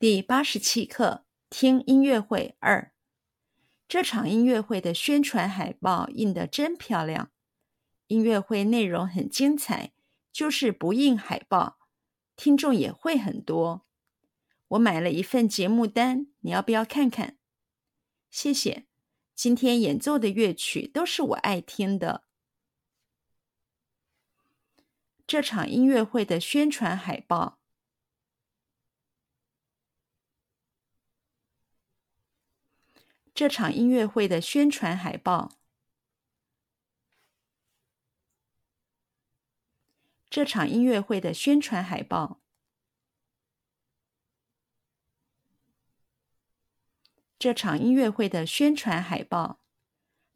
第八十七课，听音乐会二。这场音乐会的宣传海报印得真漂亮，音乐会内容很精彩，就是不印海报，听众也会很多。我买了一份节目单，你要不要看看？谢谢。今天演奏的乐曲都是我爱听的。这场音乐会的宣传海报。这场音乐会的宣传海报。这场音乐会的宣传海报。这场音乐会的宣传海报。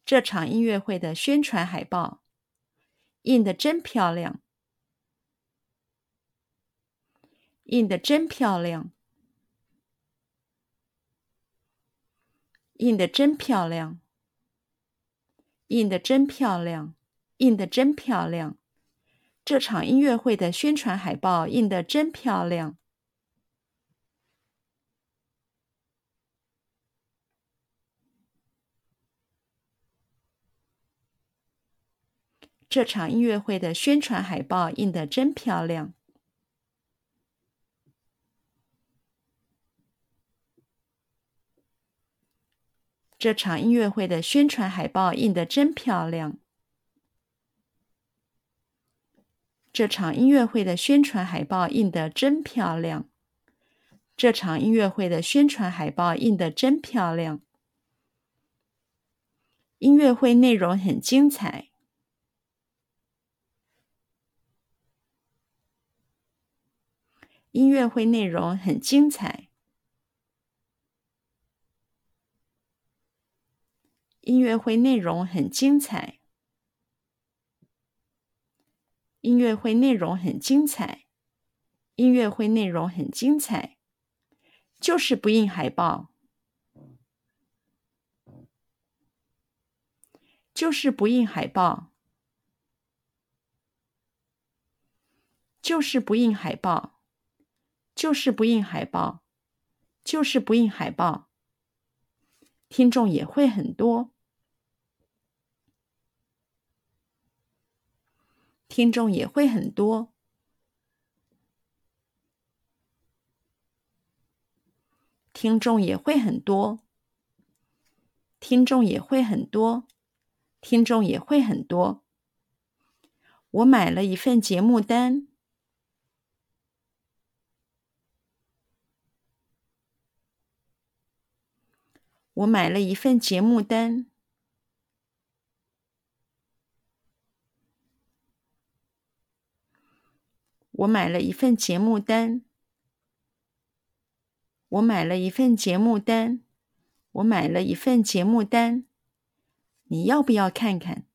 这场音乐会的宣传海报。印的真漂亮！印的真漂亮！印得真漂亮，印得真漂亮，印得真漂亮！这场音乐会的宣传海报印得真漂亮。这场音乐会的宣传海报印得真漂亮。这场音乐会的宣传海报印得真漂亮。这场音乐会的宣传海报印得真漂亮。这场音乐会的宣传海报印得真漂亮。音乐会内容很精彩。音乐会内容很精彩。音乐会内容很精彩。音乐会内容很精彩。音乐会内容很精彩。就是不印海报。就是不印海报。就是不印海报。就是不印海报。就是不印海报。听众也会很多。听众也会很多。听众也会很多。听众也会很多。听众也会很多。我买了一份节目单。我买了一份节目单。我买了一份节目单。我买了一份节目单。我买了一份节目单。你要不要看看？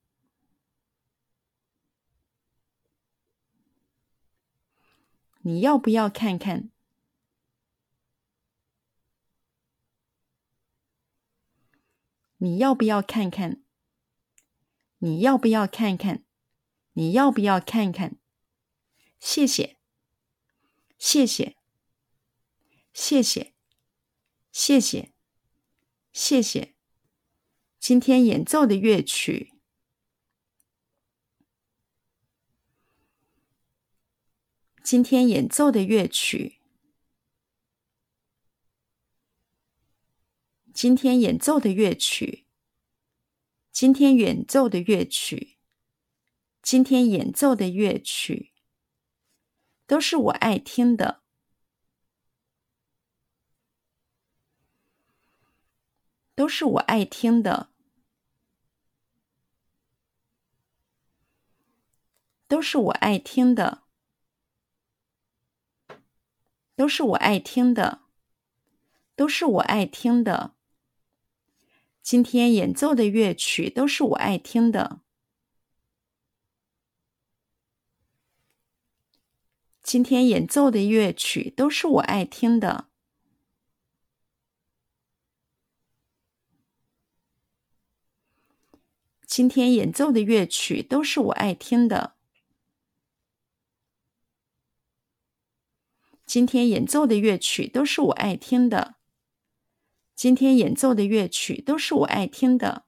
你要不要看看？你要不要看看？你要不要看看？你要不要看看？谢谢，谢谢，谢谢，谢谢，谢谢。今天演奏的乐曲，今天演奏的乐曲，今天演奏的乐曲，今天演奏的乐曲，今天演奏的乐曲。都是我爱听的，都是我爱听的，都是我爱听的，都是我爱听的，都是我爱听的。今天演奏的乐曲都是我爱听的。今天演奏的乐曲都是我爱听的。今天演奏的乐曲都是我爱听的。今天演奏的乐曲都是我爱听的。今天演奏的乐曲都是我爱听的。